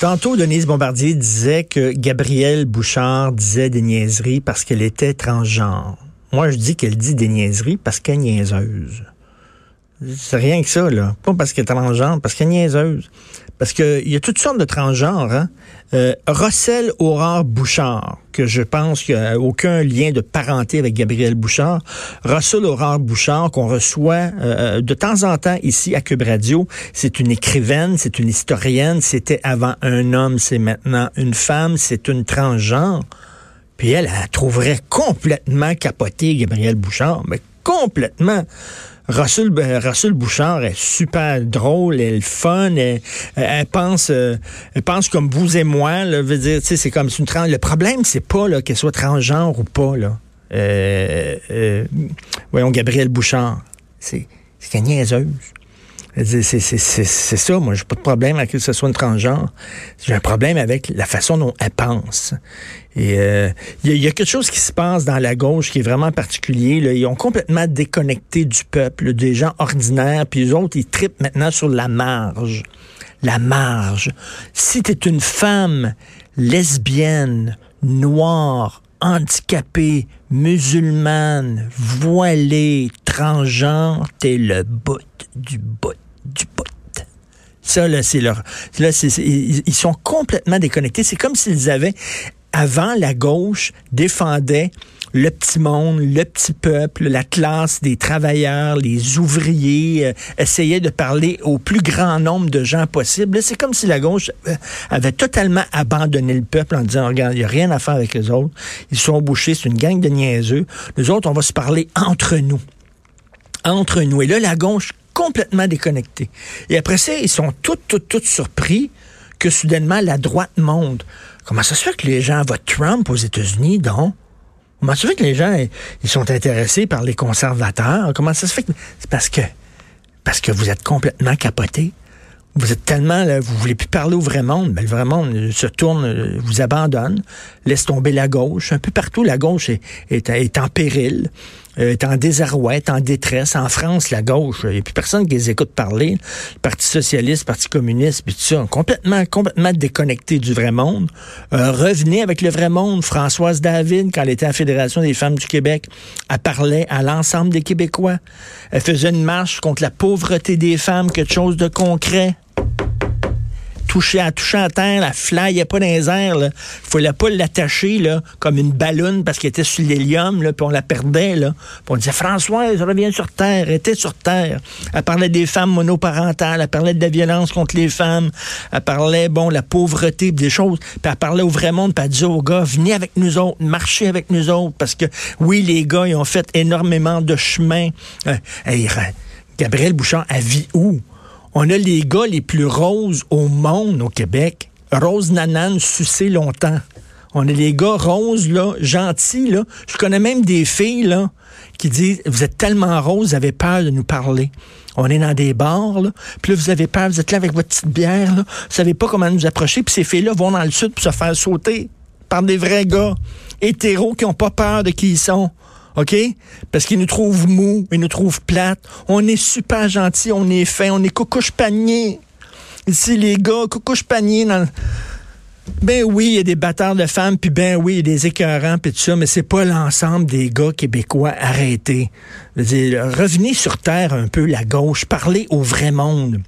Tantôt, Denise Bombardier disait que Gabrielle Bouchard disait des niaiseries parce qu'elle était transgenre. Moi, je dis qu'elle dit des niaiseries parce qu'elle est niaiseuse. C'est rien que ça, là. Pas parce qu'elle est transgenre, parce qu'elle est niaiseuse. Parce qu'il y a toutes sortes de transgenres. Hein? Euh, Rossel Aurore Bouchard, que je pense qu'il n'y a aucun lien de parenté avec Gabriel Bouchard. Russell Aurore Bouchard, qu'on reçoit euh, de temps en temps ici à Cube Radio. C'est une écrivaine, c'est une historienne. C'était avant un homme, c'est maintenant une femme. C'est une transgenre. Puis elle, elle trouverait complètement capoté Gabriel Bouchard, mais complètement. Russell, ben, Russell, Bouchard est super drôle, elle est fun, elle, pense, euh, elle pense comme vous et moi. Là, veut dire, c'est comme une trans. Le problème, c'est pas qu'elle soit transgenre ou pas. Là. Euh, euh, voyons, Gabriel Bouchard, c'est qu'elle est niaiseuse. C'est ça, moi, j'ai pas de problème avec que ce soit une transgenre. J'ai un problème avec la façon dont elle pense. Et il euh, y, a quelque chose qui se passe dans la gauche qui est vraiment particulier. Ils ont complètement déconnecté du peuple, des gens ordinaires, puis les autres, ils tripent maintenant sur la marge. La marge. Si tu es une femme lesbienne, noire, handicapée, musulmane, voilée, transgenre, t'es le bout du bout du bout. Ça, là, c'est leur. Là, c'est, ils sont complètement déconnectés. C'est comme s'ils avaient avant, la gauche défendait le petit monde, le petit peuple, la classe des travailleurs, les ouvriers, euh, essayait de parler au plus grand nombre de gens possible. C'est comme si la gauche euh, avait totalement abandonné le peuple en disant, regarde, il n'y a rien à faire avec les autres. Ils sont bouchés, c'est une gang de niaiseux. Nous autres, on va se parler entre nous. Entre nous. Et là, la gauche complètement déconnectée. Et après ça, ils sont toutes, toutes, toutes surpris que soudainement la droite monte. Comment ça se fait que les gens votent Trump aux États-Unis, donc? Comment ça se fait que les gens ils sont intéressés par les conservateurs? Comment ça se fait que. C'est parce que. Parce que vous êtes complètement capoté. Vous êtes tellement, là, vous voulez plus parler au vrai monde, mais le vrai monde se tourne, vous abandonne, laisse tomber la gauche. Un peu partout, la gauche est, est en péril. Euh, est en désarroi, est en détresse. En France, la gauche, il n'y a plus personne qui les écoute parler. Le Parti socialiste, Parti communiste, puis tout ça, complètement, complètement déconnecté du vrai monde. Euh, revenez avec le vrai monde. Françoise David, quand elle était à la Fédération des femmes du Québec, elle parlait à l'ensemble des Québécois. Elle faisait une marche contre la pauvreté des femmes, quelque chose de concret toucher à toucher à terre, la flyait pas dans les airs. Il fallait pas l'attacher comme une ballonne parce qu'elle était sur l'hélium, puis on la perdait. Là. Puis on disait Françoise, reviens sur terre, elle était sur terre. Elle parlait des femmes monoparentales, elle parlait de la violence contre les femmes, elle parlait, bon, la pauvreté, des choses. Puis elle parlait au vrai monde, elle disait aux gars, venez avec nous autres, marchez avec nous autres, parce que oui, les gars, ils ont fait énormément de chemin. Euh, Gabriel Bouchard, elle vit où? On a les gars les plus roses au monde au Québec. Rose Nanan, sucé longtemps. On a les gars roses, là, gentils, là. Je connais même des filles, là, qui disent, vous êtes tellement roses, vous avez peur de nous parler. On est dans des bars, là, puis là, vous avez peur, vous êtes là avec votre petite bière, là, vous savez pas comment nous approcher, puis ces filles-là vont dans le sud pour se faire sauter par des vrais gars hétéros qui ont pas peur de qui ils sont. OK? Parce qu'ils nous trouvent mous, ils nous trouvent plates. On est super gentils, on est fin, on est coucouche panier. Ici, les gars, coucouche panier dans Ben oui, il y a des bâtards de femmes, puis ben oui, il y a des écœurants, puis tout ça, mais c'est pas l'ensemble des gars québécois arrêtés. revenez sur Terre un peu, la gauche, parlez au vrai monde.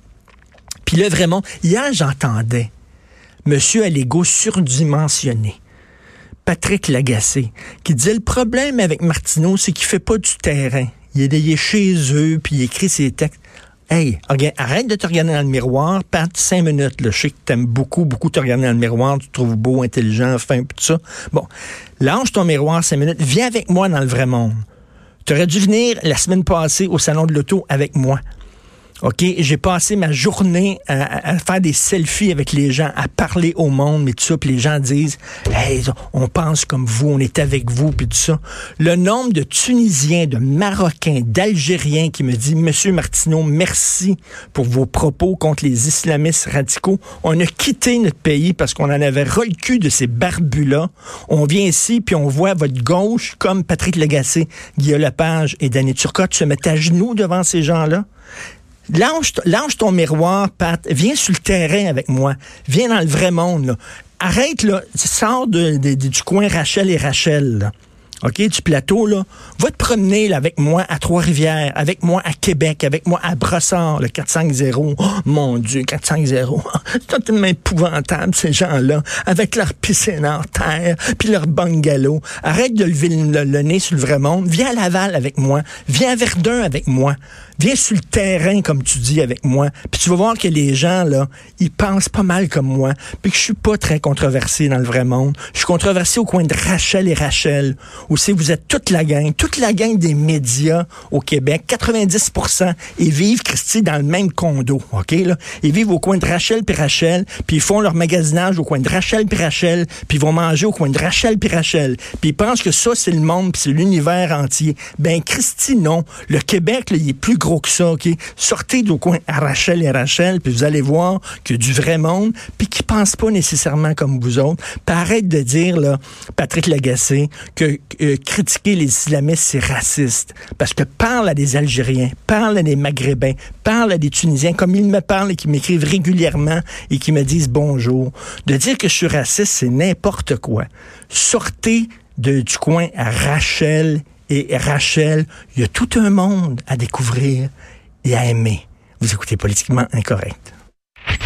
Puis là, vraiment, hier, j'entendais Monsieur à l'ego surdimensionné. Patrick Lagacé, qui disait le problème avec Martineau, c'est qu'il fait pas du terrain. Il est, chez eux, puis il écrit ses textes. Hey, arrête de te regarder dans le miroir, Pat, cinq minutes. Je sais que t'aimes beaucoup, beaucoup te regarder dans le miroir, tu te trouves beau, intelligent, fin, tout ça. Bon, lâche ton miroir cinq minutes, viens avec moi dans le vrai monde. Tu aurais dû venir la semaine passée au salon de l'auto avec moi. OK, j'ai passé ma journée à, faire des selfies avec les gens, à parler au monde, mais tout ça, puis les gens disent Hey, on pense comme vous, on est avec vous, puis tout ça. Le nombre de Tunisiens, de Marocains, d'Algériens qui me dit Monsieur Martineau, merci pour vos propos contre les islamistes radicaux. On a quitté notre pays parce qu'on en avait ras le cul de ces barbus-là. On vient ici, puis on voit votre gauche, comme Patrick Lagacé, Guillaume Lepage et Danny Turcotte, se mettre à genoux devant ces gens-là. Lâche, ton miroir, Pat. Viens sur le terrain avec moi. Viens dans le vrai monde. Arrête, là. Sors du coin Rachel et Rachel. OK, du plateau, là, va te promener là, avec moi à Trois-Rivières, avec moi à Québec, avec moi à Brossard, le 450. Oh, mon Dieu, 450. C'est tellement épouvantable, ces gens-là, avec leur piscine en terre, puis leur bungalow. Arrête de lever le, nez sur le vrai monde. Viens à Laval avec moi. Viens à Verdun avec moi. Viens sur le terrain, comme tu dis, avec moi. Puis tu vas voir que les gens, là, ils pensent pas mal comme moi. Puis que je suis pas très controversé dans le vrai monde. Je suis controversé au coin de Rachel et Rachel. Aussi, vous êtes toute la gang, toute la gang des médias au Québec. 90% ils vivent, Christy, dans le même condo. OK, là? Ils vivent au coin de Rachel puis Rachel. Puis ils font leur magasinage au coin de Rachel puis Rachel. Puis ils vont manger au coin de Rachel puis Rachel. Puis ils pensent que ça, c'est le monde puis c'est l'univers entier. Ben, Christy, non. Le Québec, là, il est plus gros que ça, OK? Sortez du coin à Rachel et Rachel, puis vous allez voir que du vrai monde, puis qui pense pas nécessairement comme vous autres. Puis arrête de dire, là, Patrick Lagacé, que euh, critiquer les islamistes, c'est raciste. Parce que parle à des Algériens, parle à des Maghrébins, parle à des Tunisiens, comme ils me parlent et qui m'écrivent régulièrement et qui me disent bonjour. De dire que je suis raciste, c'est n'importe quoi. Sortez de, du coin à Rachel et Rachel, il y a tout un monde à découvrir et à aimer. Vous écoutez politiquement incorrect.